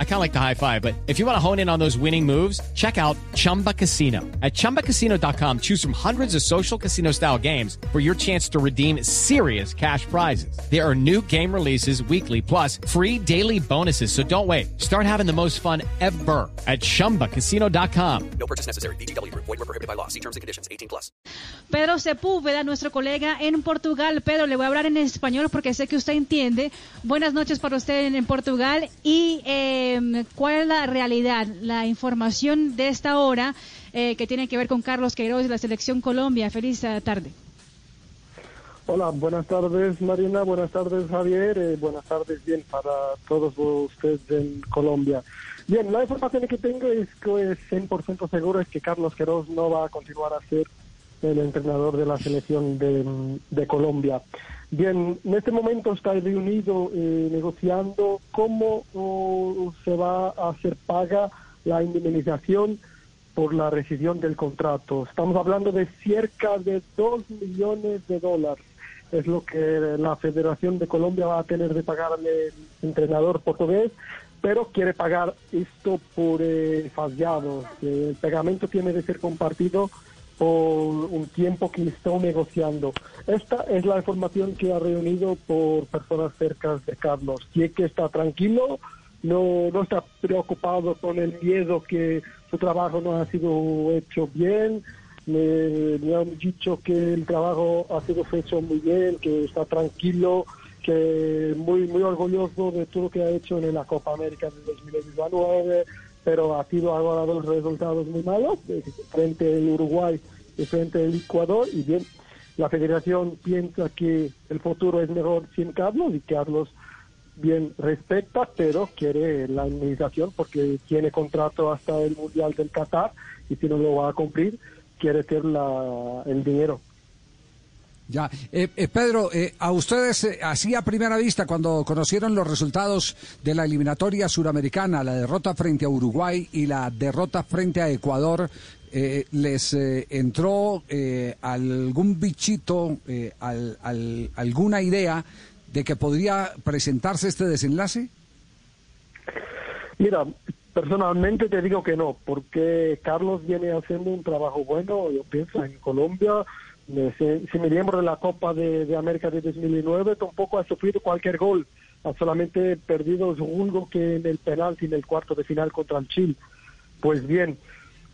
I kind of like the high five, but if you want to hone in on those winning moves, check out Chumba Casino. At ChumbaCasino.com, choose from hundreds of social casino style games for your chance to redeem serious cash prizes. There are new game releases weekly, plus free daily bonuses. So don't wait. Start having the most fun ever at ChumbaCasino.com. No purchase necessary. BGW. Void were prohibited by law. See terms and conditions. 18 plus. Pedro Sepúlveda, nuestro colega en Portugal. Pedro, le voy a hablar en español porque sé que usted entiende. Buenas noches para usted en, en Portugal. ¿Y eh, cuál es la realidad, la información de esta hora eh, que tiene que ver con Carlos Queiroz y la Selección Colombia? Feliz eh, tarde. Hola, buenas tardes Marina, buenas tardes Javier, eh, buenas tardes bien para todos ustedes en Colombia. Bien, la información que tengo es que es 100% seguro es que Carlos Queiroz no va a continuar a ser el entrenador de la selección de, de Colombia. Bien, en este momento está reunido eh, negociando cómo oh, se va a hacer paga la indemnización por la rescisión del contrato. Estamos hablando de cerca de 2 millones de dólares. Es lo que la Federación de Colombia va a tener de pagar al entrenador portugués, pero quiere pagar esto por eh, fallados. El pegamento tiene de ser compartido por un tiempo que están negociando. Esta es la información que ha reunido por personas cercanas de Carlos. Y que está tranquilo, no, no está preocupado con el miedo que su trabajo no ha sido hecho bien. Me, me han dicho que el trabajo ha sido hecho muy bien, que está tranquilo, que muy muy orgulloso de todo lo que ha hecho en la Copa América de 2019 pero ha sido ahora dos resultados muy malos frente al Uruguay y frente al Ecuador y bien la federación piensa que el futuro es mejor sin Carlos y Carlos bien respeta pero quiere la indemnización porque tiene contrato hasta el Mundial del Qatar y si no lo va a cumplir quiere tener la, el dinero Ya, eh, eh, Pedro, eh, a ustedes eh, así a primera vista, cuando conocieron los resultados de la eliminatoria suramericana, la derrota frente a Uruguay y la derrota frente a Ecuador, eh, ¿les eh, entró algún bichito, al- alguna idea de que podría presentarse este desenlace? Mira, personalmente te digo que no, porque Carlos viene haciendo un trabajo bueno, yo pienso, en Colombia. Si, me miembro de la Copa de, de América de 2009, tampoco ha sufrido cualquier gol. Ha solamente perdido un que en el penalti en el cuarto de final contra el Chile. Pues bien,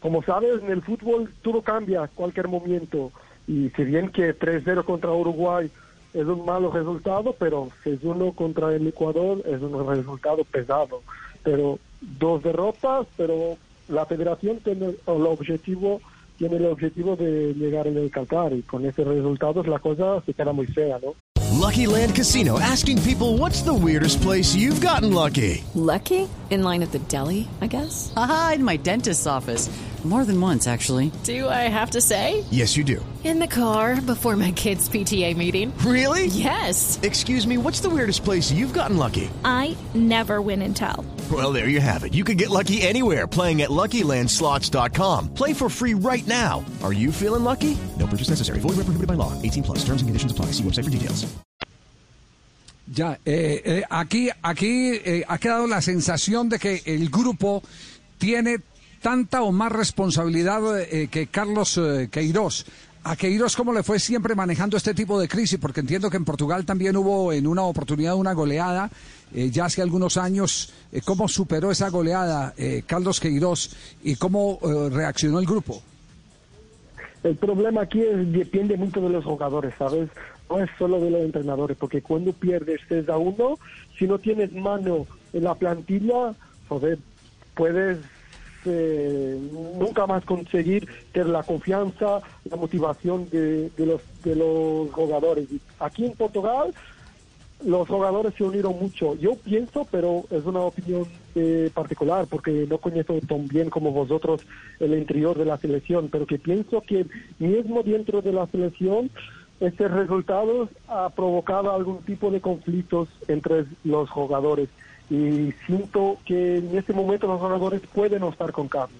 como sabes, en el fútbol todo cambia cualquier momento. Y si bien que 3-0 contra Uruguay es un malo resultado, pero 6-1 contra el Ecuador es un resultado pesado. Pero dos derrotas, pero la federación tiene el objetivo tiene el objetivo de llegar en el Qatar y con esos resultados la cosa se queda muy fea, ¿no? Lucky Land Casino asking people what's the weirdest place you've gotten lucky? Lucky? In line at the deli, I guess? Aha, in my dentist's office. More than once, actually. Do I have to say? Yes, you do. In the car before my kids' PTA meeting. Really? Yes. Excuse me, what's the weirdest place you've gotten lucky? I never win and tell. Well, there you have it. You can get lucky anywhere playing at LuckyLandSlots.com. Play for free right now. Are you feeling lucky? No purchase necessary. Void where prohibited by law. 18 plus. Terms and conditions apply. See website for details. Ya, eh, eh, aquí, aquí eh, ha quedado la sensación de que el grupo tiene tanta o más responsabilidad eh, que Carlos eh, Queiroz. A Queiroz, ¿cómo le fue siempre manejando este tipo de crisis? Porque entiendo que en Portugal también hubo en una oportunidad una goleada, eh, ya hace algunos años. Eh, ¿Cómo superó esa goleada eh, Carlos Queiroz y cómo reaccionó el grupo? El problema aquí es, depende mucho de los jugadores, ¿sabes? No es solo de los entrenadores, porque cuando pierdes 3 a 1, si no tienes mano en la plantilla, joder, puedes eh, nunca más conseguir tener la confianza, la motivación de, los, de los jugadores. Aquí en Portugal, los jugadores se unieron mucho. Yo pienso, pero es una opinión eh, particular, porque no conozco tan bien como vosotros el interior de la selección, pero que pienso que mismo dentro de la selección, este resultado ha provocado algún tipo de conflictos entre los jugadores. Y siento que en este momento los jugadores pueden no estar con Carlos.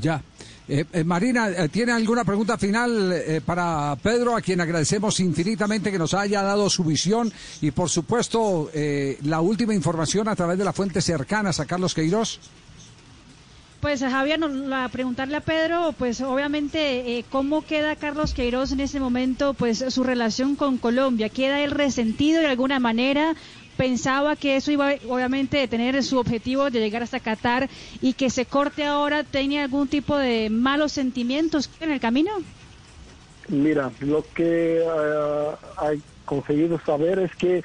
Ya. Eh, eh, Marina, eh, ¿tiene alguna pregunta final eh, para Pedro, a quien agradecemos infinitamente que nos haya dado su visión y, por supuesto, eh, la última información a través de las fuentes cercanas a Carlos Queiroz? Pues Javier, no- la- preguntarle a Pedro, pues obviamente, eh, ¿cómo queda Carlos Queiroz en ese momento, pues su relación con Colombia? ¿Queda él resentido de alguna manera? Pensaba que eso iba, obviamente, a tener su objetivo de llegar hasta Qatar y que se corte ahora, ¿tenía algún tipo de malos sentimientos en el camino? Mira, lo que eh, hay conseguido saber es que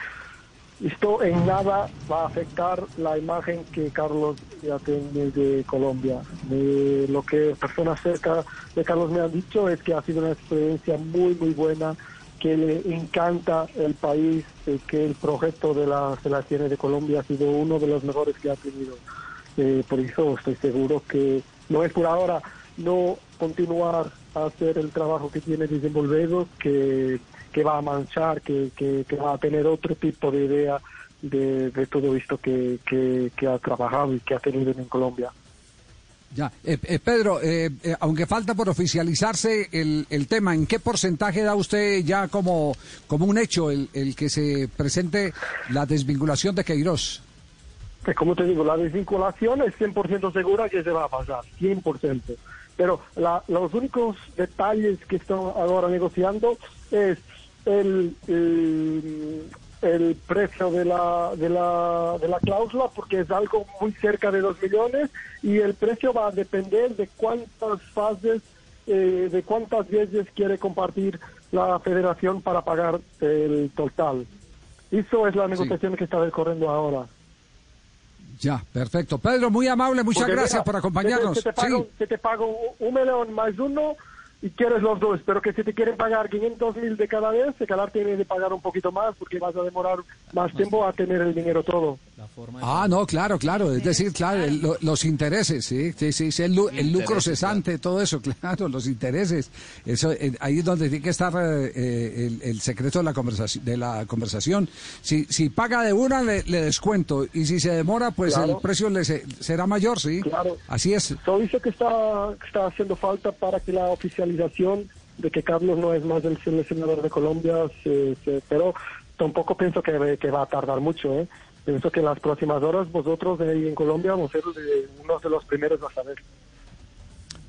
esto en nada va a afectar la imagen que Carlos ya tiene de Colombia. De lo que personas cerca de Carlos me han dicho es que ha sido una experiencia muy, muy buena, que le encanta el país, eh, que el proyecto de la selección de Colombia ha sido uno de los mejores que ha tenido. Eh, por eso estoy seguro que no es por ahora no continuar a hacer el trabajo que tiene desenvolvido, que, que va a manchar, que, que, que va a tener otro tipo de idea de, de todo esto que, que, que ha trabajado y que ha tenido en Colombia. Ya, Eh, eh, Pedro, eh, eh, aunque falta por oficializarse el, el tema, ¿en qué porcentaje da usted ya como, como un hecho el, el que se presente la desvinculación de Queiroz? Pues como te digo, la desvinculación es 100% segura que se va a pasar, 100%. Pero la- los únicos detalles que están ahora negociando es el, el, el precio de la, de, la, de la cláusula, porque es algo muy cerca de 2 millones, y el precio va a depender de cuántas fases, eh, de cuántas veces quiere compartir la federación para pagar el total. Eso es la negociación que está decorriendo ahora. Ya, perfecto. Pedro, muy amable, muchas Porque, gracias mira, por acompañarnos. Que te, pago, Sí. te pago un millón más uno y quieres los dos, pero que si te quieren pagar 500 mil de cada vez, el Qatar tiene de pagar un poquito más porque vas a demorar más tiempo a tener el dinero todo. Ah, no, claro, claro. Es decir, claro, el- lo- los intereses, sí, sí, sí, sí, el, lu- el lucro cesante, todo eso, claro, los intereses. Eso, eh, ahí es donde tiene que estar eh, eh, el, el secreto de la conversación. De la conversación. Si, si paga de una, le, le descuento. Y si se demora, pues Claro. el precio le se- será mayor, sí. Claro. Así es. Todo eso que está, que está haciendo falta para que la oficialización de que Carlos no es más el seleccionador de Colombia, se- se- pero tampoco pienso que, que va a tardar mucho. ¿eh? Pienso que en las próximas horas vosotros ahí en Colombia vamos a ser unos de los primeros a saber.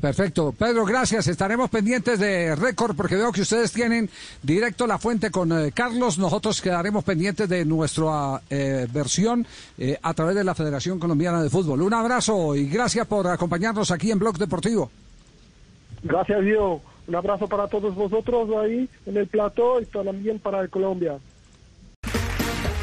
Perfecto. Pedro, gracias. Estaremos pendientes de récord porque veo que ustedes tienen directo la fuente con eh, Carlos. Nosotros quedaremos pendientes de nuestra eh, versión eh, a través de la Federación Colombiana de Fútbol. Un abrazo y gracias por acompañarnos aquí en Blog Deportivo. Gracias, Dios. Un abrazo para todos vosotros ahí en el plató y también para el Colombia.